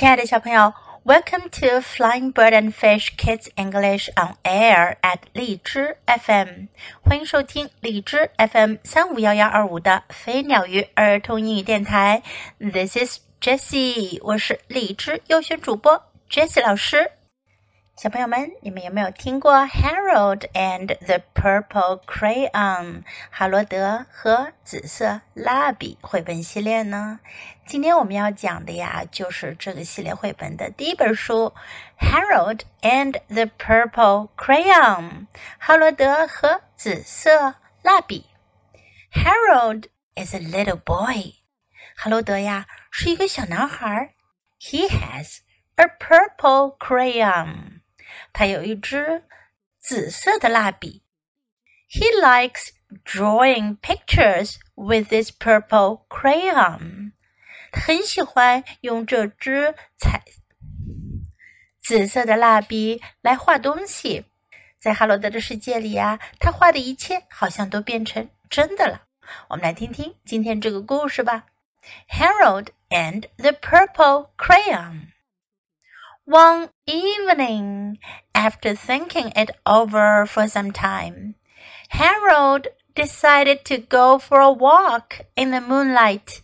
亲爱的小朋友，Welcome to Flying Bird and Fish Kids English on Air at 荔枝 FM，欢迎收听荔枝 FM 三五幺幺二五的飞鸟鱼儿童英语电台。This is Jessie，我是荔枝优选主播 Jessie 老师。小朋友们，你们有没有听过《Harold and the Purple Crayon》哈罗德和紫色蜡笔绘本系列呢？今天我们要讲的呀，就是这个系列绘本的第一本书《Harold and the Purple Crayon》哈罗德和紫色蜡笔。Harold is a little boy，哈罗德呀是一个小男孩。He has a purple crayon。 他有一支紫色的蜡笔。He likes drawing pictures with his purple crayon。他很喜欢用这支彩紫色的蜡笔来画东西。在哈罗德的世界里呀，他画的一切好像都变成真的了。我们来听听今天这个故事吧。Harold and the Purple Crayon。One evening, after thinking it over for some time, Harold decided to go for a walk in the moonlight.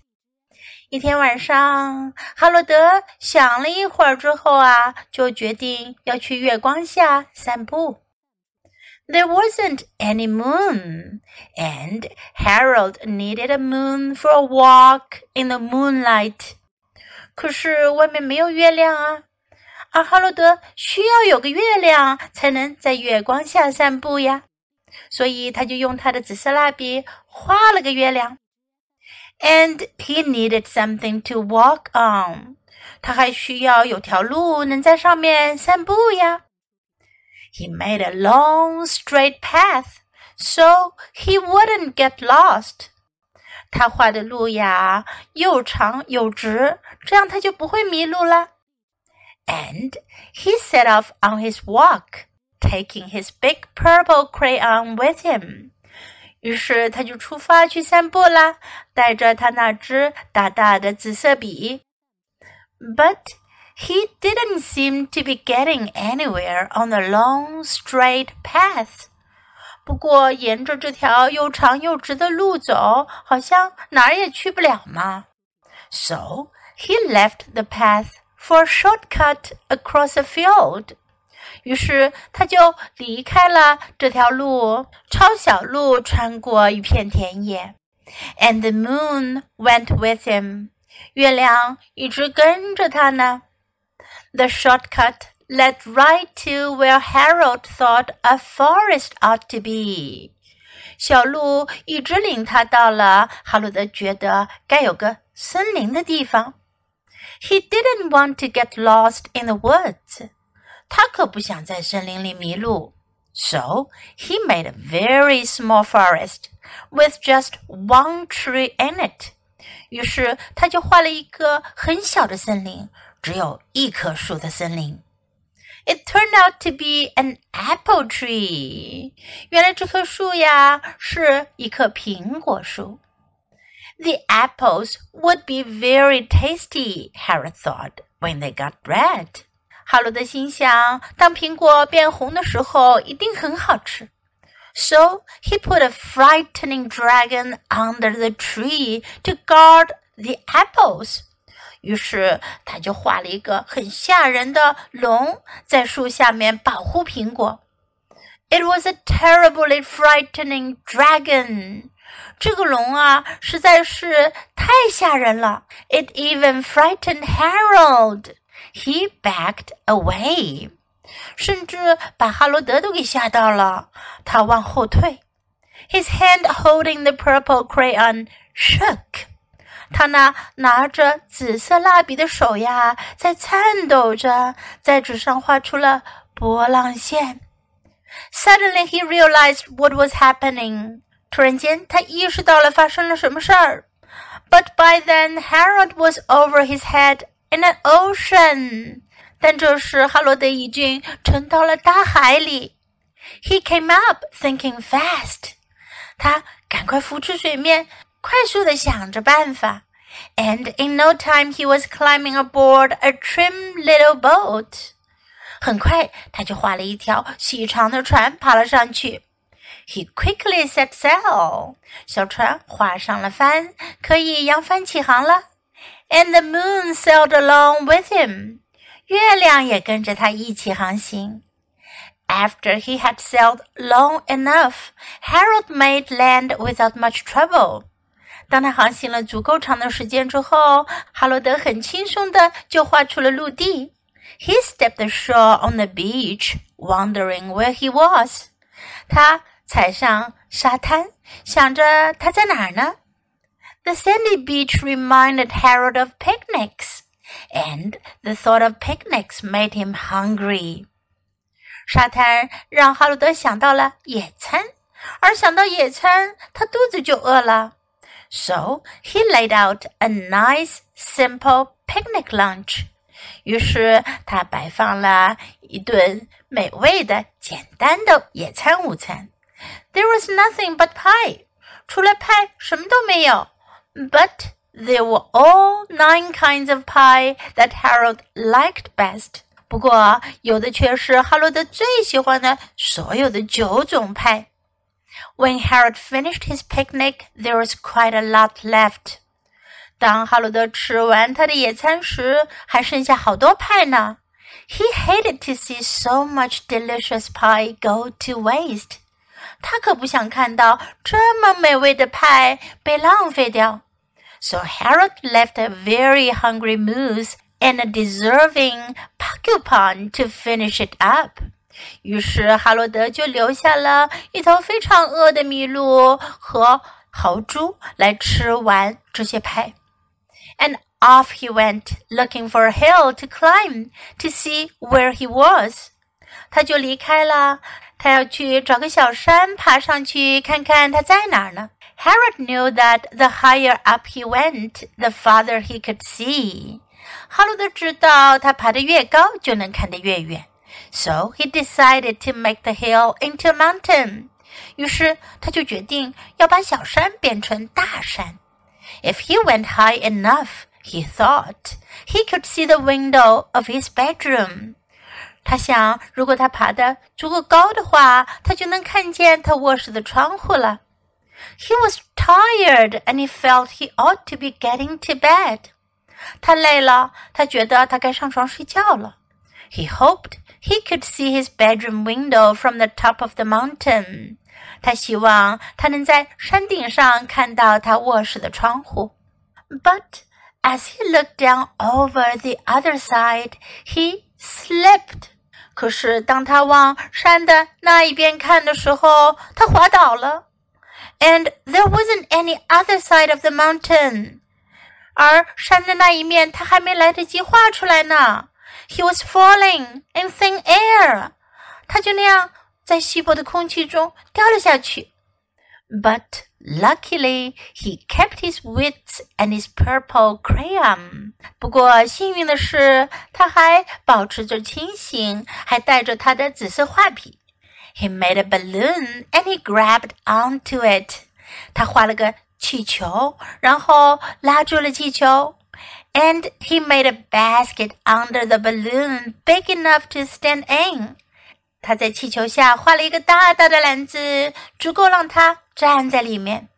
一天晚上，哈罗德想了一会儿之后啊，就决定要去月光下散步。There wasn't any moon, and Harold needed a moon for a walk in the moonlight. 可是外面没有月亮啊。 而哈罗德需要有个月亮才能在月光下散步呀，所以他就用他的紫色蜡笔画了个月亮。And he needed something to walk on，他还需要有条路能在上面散步呀。He made a long straight path so he wouldn't get lost。他画的路呀又长又直，这样他就不会迷路了。and he set off on his walk, taking his big purple crayon with him. 于是他就出发去散步啦，带着他那支大大的紫色笔。But he didn't seem to be getting anywhere on the long straight path. 不过沿着这条又长又直的路走，好像哪儿也去不了嘛。So he left the path for a shortcut across a field。于是他就离开了这条路，抄小路穿过一片田野。And the moon went with him。月亮一直跟着他呢。The shortcut led right to where Harold thought a forest ought to be。小路一直领他到了哈罗德觉得该有个森林的地方。 he didn't want to get lost in the woods. 他可不想在森林里迷路。So he made a very small forest with just one tree in it. 于是他就画了一个很小的森林，只有一棵树的森林。It turned out to be an apple tree. 原来这棵树呀是一棵苹果树。 the apples would be very tasty, Harold thought, when they got red. 哈罗德心想，当苹果变红的时候，一定很好吃。So he put a frightening dragon under the tree to guard the apples. 于是他就画了一个很吓人的龙，在树下面保护苹果。It was a terribly frightening dragon. 这个龙啊，实在是太吓人了。It even frightened Harold. He backed away. 甚至把哈罗德都给吓到了，他往后退。His hand holding the purple crayon shook. 他那拿着紫色蜡笔的手呀，在颤抖着，在纸上画出了波浪线。Suddenly he realized what was happening. 突然间，他意识到了发生了什么事儿。But by then, Harold was over his head in an ocean. 但这时，哈罗德已经沉到了大海里。He came up, thinking fast. 他赶快浮出水面，快速的想着办法。and in no time he was climbing aboard a trim little boat. 很快，他就划了一条细长的船，爬了上去。He quickly set sail，小船划上了帆，可以扬帆起航了。And the moon sailed along with him，月亮也跟着他一起航行。After he had sailed long enough, Harold made land without much trouble. 当他航行了足够长的时间之后，哈罗德很轻松的就划出了陆地。He stepped ashore on the beach, wondering where he was. 他 踩上沙滩，想着他在哪儿呢？The sandy beach reminded Harold of picnics, and the thought of picnics made him hungry. 沙滩让哈罗德想到了野餐，而想到野餐，他肚子就饿了。So he laid out a nice, simple picnic lunch. 于是他摆放了一顿美味的、简单的野餐午餐。There was nothing but pie. 除了派什么都没有。But there were all nine kinds of pie that Harold liked best. 不过有的却是哈罗德最喜欢的所有的九种派。When Harold finished his picnic, there was quite a lot left. 当哈罗德吃完他的野餐时，还剩下好多派呢。He hated to see so much delicious pie go to waste. 他可不想看到这么美味的派被浪费掉。So Harold left a very hungry moose and a deserving porcupine to finish it up. 于是哈罗德就留下了一头非常饿的麋鹿和豪猪来吃完这些派。And off he went, looking for a hill to climb to see where he was. 他就离开了， 他要去找个小山，爬上去看看它在哪儿呢。Harold knew that the higher up he went, the farther he could see. 哈罗德知道，他爬得越高，就能看得越远。So he decided to make the hill into a mountain. 于是他就决定要把小山变成大山。If he went high enough, he thought, he could see the window of his bedroom. 他想，如果他爬得足够高的话，他就能看见他卧室的窗户了。He was tired and he felt he ought to be getting to bed. 他累了，他觉得他该上床睡觉了。He hoped he could see his bedroom window from the top of the mountain. 他希望他能在山顶上看到他卧室的窗户。But as he looked down over the other side, he slipped. 可是当他往山的那一边看的时候，他滑倒了。And there wasn't any other side of the mountain。而山的那一面，他还没来得及画出来呢。He was falling in thin air。他就那样在稀薄的空气中掉了下去。But Luckily, he kept his wits and his purple crayon. 不过幸运的是，他还保持着清醒，还带着他的紫色画笔。He made a balloon and he grabbed onto it. 他画了个气球，然后拉住了气球。And he made a basket under the balloon big enough to stand in. 他在气球下画了一个大大的篮子，足够让他站在里面。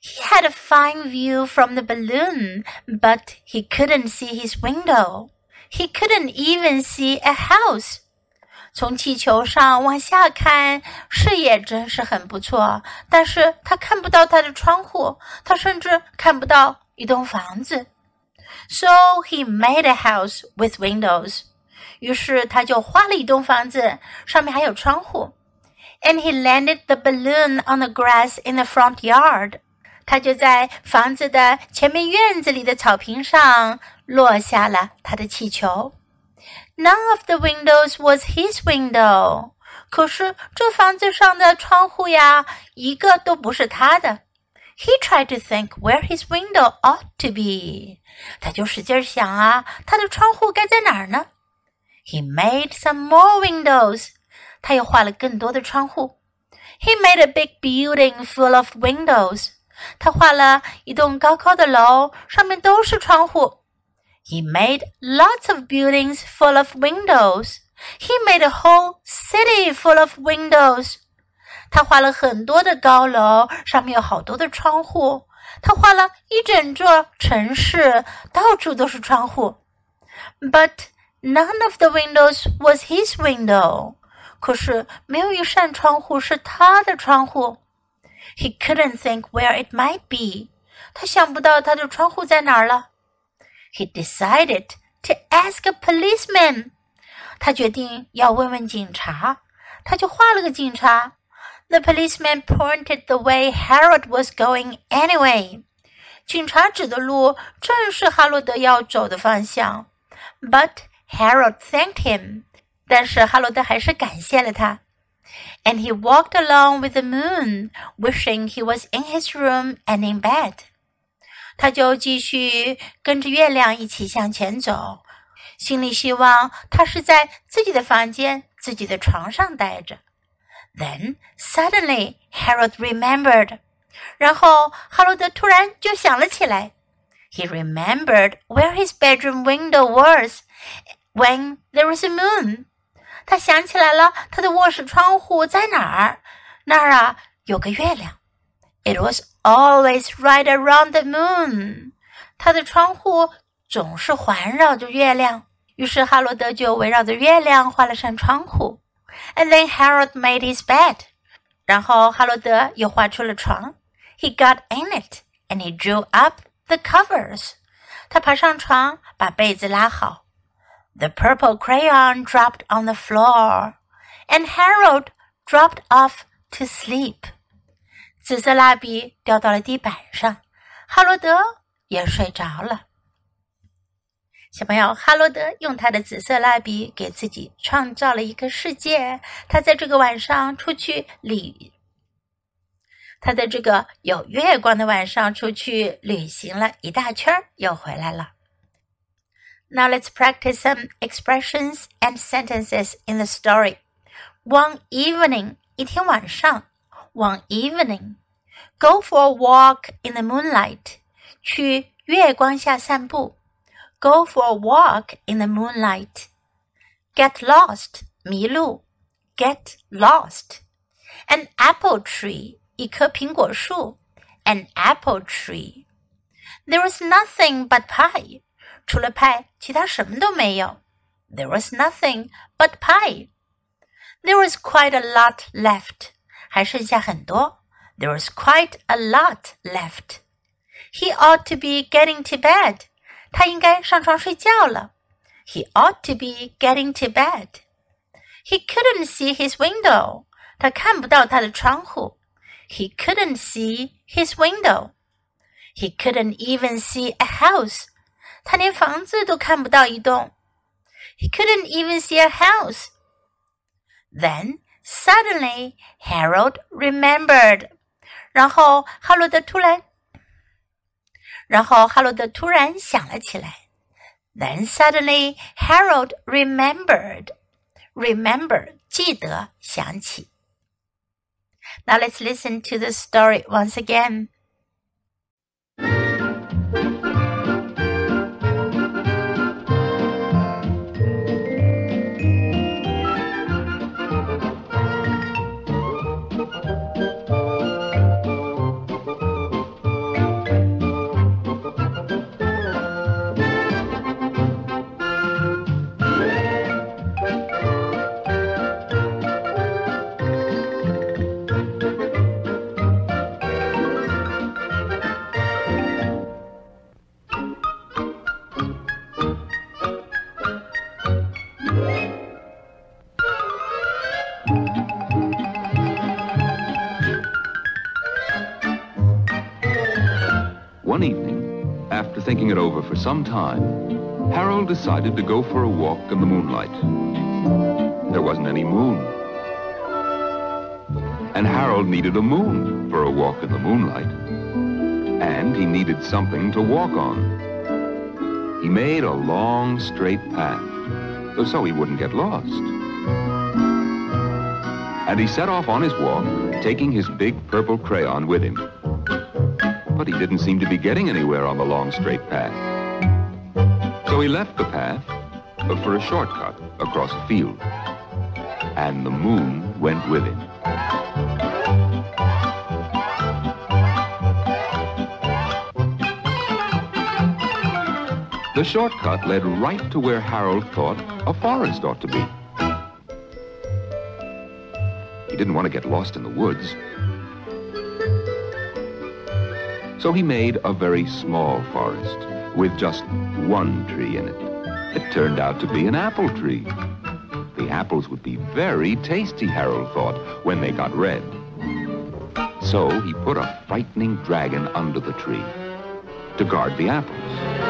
He had a fine view from the balloon, but he couldn't see his window. He couldn't even see a house. 从气球上往下看，视野真是很不错，但是他看不到他的窗户，他甚至看不到一栋房子。So he made a house with windows. 于是他就画了一栋房子，上面还有窗户。And he landed the balloon on the grass in the front yard. 他就在房子的前面院子里的草坪上落下了他的气球。None of the windows was his window. 可是这房子上的窗户呀，一个都不是他的。He tried to think where his window ought to be. 他就使劲想啊，他的窗户该在哪儿呢？He made some more windows. 他又画了更多的窗户。He made a big building full of windows. 他画了一栋高高的楼，上面都是窗户。He made lots of buildings full of windows. He made a whole city full of windows. 他画了很多的高楼，上面有好多的窗户。他画了一整座城市，到处都是窗户。But none of the windows was his window. 可是没有一扇窗户是他的窗户。He couldn't think where it might be. 他想不到他的窗户在哪儿了。He decided to ask a policeman. 他决定要问问警察，他就画了个警察。The policeman pointed the way Harold was going anyway. 警察指的路正是哈罗德要走的方向。But Harold thanked him. 但是哈罗德还是感谢了他。And he walked along with the moon, wishing he was in his room and in bed. 他就继续跟着月亮一起向前走，心里希望他是在自己的房间、自己的床上待着。Then suddenly Harold remembered. 然后哈罗德突然就想了起来。He remembered where his bedroom window was when there was a moon. 他想起来了，他的卧室窗户在哪儿？那儿啊，有个月亮。It was always right around the moon。他的窗户总是环绕着月亮。于是哈罗德就围绕着月亮画了扇窗户。And then Harold made his bed。然后哈罗德又画出了床。He got in it and he drew up the covers。他爬上床，把被子拉好。The purple crayon dropped on the floor, and Harold dropped off to sleep. 紫色蜡笔掉到了地板上，哈罗德也睡着了。小朋友，哈罗德用他的紫色蜡笔给自己创造了一个世界。他在这个晚上出去旅，他在这个有月光的晚上出去旅行了一大圈，又回来了。Now let's practice some expressions and sentences in the story. One evening, 一天晚上, one evening. Go for a walk in the moonlight. 去月光下散步. Go for a walk in the moonlight. Get lost, 迷路. Get lost. An apple tree, 一棵苹果树. An apple tree. There was nothing but pie. 除了派，其他什么都没有。There was nothing but pie. There was quite a lot left. 还剩下很多。There was quite a lot left. He ought to be getting to bed. 他应该上床睡觉了。He ought to be getting to bed. He couldn't see his window. 他看不到他的窗户。He couldn't see his window. He couldn't even see a house. 他连房子都看不到一栋。He couldn't even see a house. Then suddenly Harold remembered. 然后哈罗德突然，然后哈罗德突然想了起来。Then suddenly Harold remembered. Remember 记得想起。Now let's listen to the story once again. For some time, Harold decided to go for a walk in the moonlight. There wasn't any moon. And Harold needed a moon for a walk in the moonlight. And he needed something to walk on. He made a long, straight path, so he wouldn't get lost. And he set off on his walk, taking his big purple crayon with him. but he didn't seem to be getting anywhere on the long straight path. So he left the path, but for a shortcut across a field. And the moon went with him. The shortcut led right to where Harold thought a forest ought to be. He didn't want to get lost in the woods. So he made a very small forest with just one tree in it. It turned out to be an apple tree. The apples would be very tasty, Harold thought, when they got red. So he put a frightening dragon under the tree to guard the apples.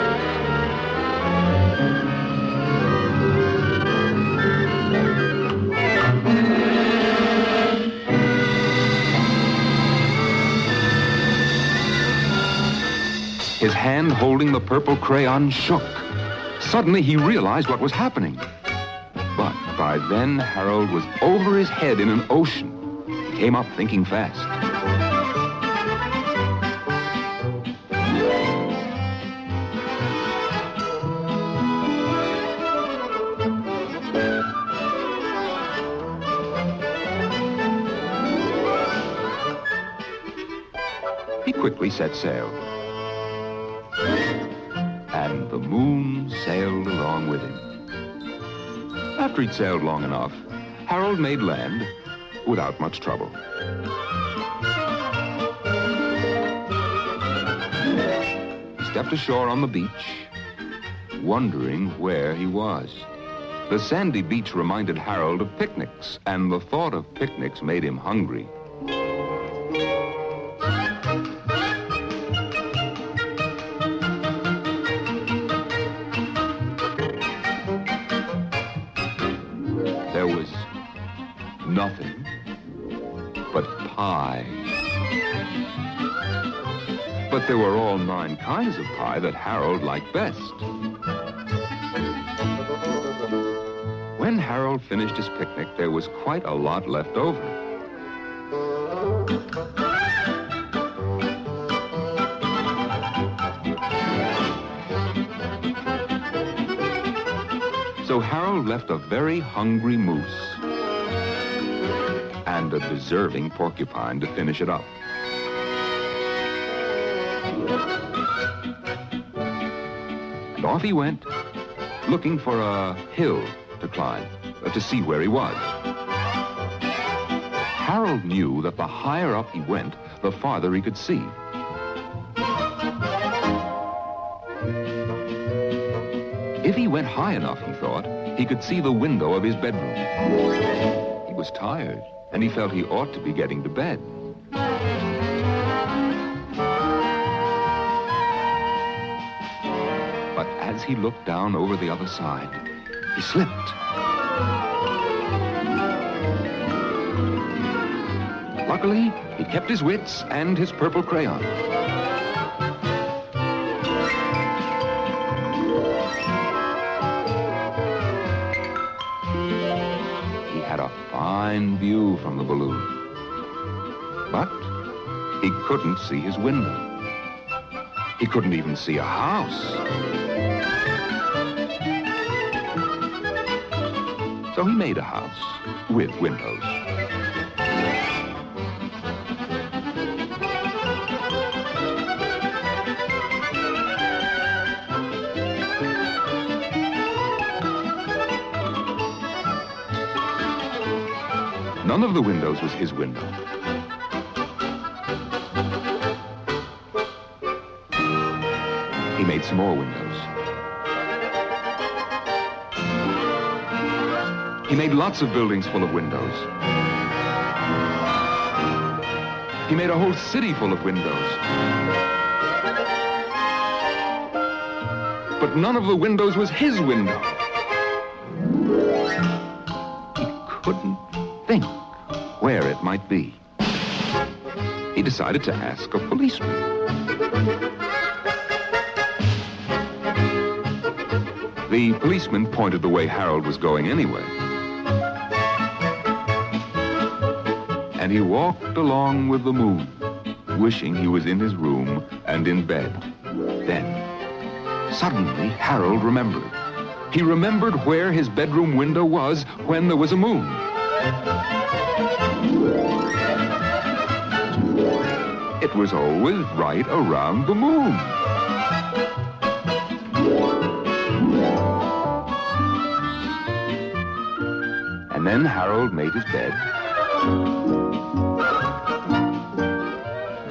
His hand holding the purple crayon shook. Suddenly he realized what was happening. But by then Harold was over his head in an ocean. He came up thinking fast. He quickly set sail. Moon sailed along with him. After he'd sailed long enough, Harold made land without much trouble. He stepped ashore on the beach, wondering where he was. The sandy beach reminded Harold of picnics, and the thought of picnics made him hungry. But there were all nine kinds of pie that Harold liked best. When Harold finished his picnic, there was quite a lot left over. So Harold left a very hungry moose and a deserving porcupine to finish it up. Off he went, looking for a hill to climb, uh, to see where he was. Harold knew that the higher up he went, the farther he could see. If he went high enough, he thought, he could see the window of his bedroom. He was tired, and he felt he ought to be getting to bed. He looked down over the other side, he slipped. Luckily, he kept his wits and his purple crayon. He had a fine view from the balloon. But he couldn't see his window. He couldn't even see a house. So he made a house with windows. None of the windows was his window. He made some more windows. He made lots of buildings full of windows. He made a whole city full of windows. But none of the windows was his window. He couldn't think where it might be. He decided to ask a policeman. The policeman pointed the way Harold was going anyway. And he walked along with the moon, wishing he was in his room and in bed. Then, suddenly, Harold remembered. He remembered where his bedroom window was when there was a moon. It was always right around the moon. And then Harold made his bed,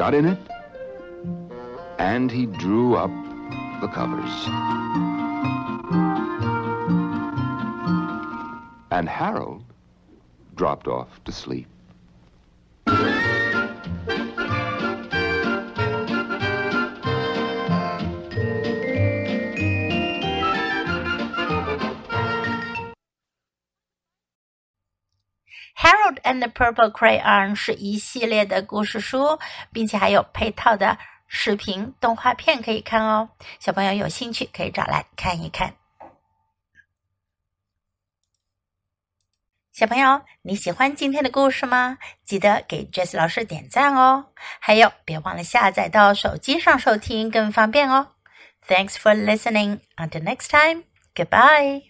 got in it, and he drew up the covers. And Harold dropped off to sleep. And Purple Crayon 是一系列的故事书，并且还有配套的视频动画片可以看哦。小朋友有兴趣可以找来看一看。小朋友，你喜欢今天的故事吗？记得给 Jess 老师点赞哦！还有，别忘了下载到手机上收听，更方便哦。Thanks for listening. Until next time. Goodbye.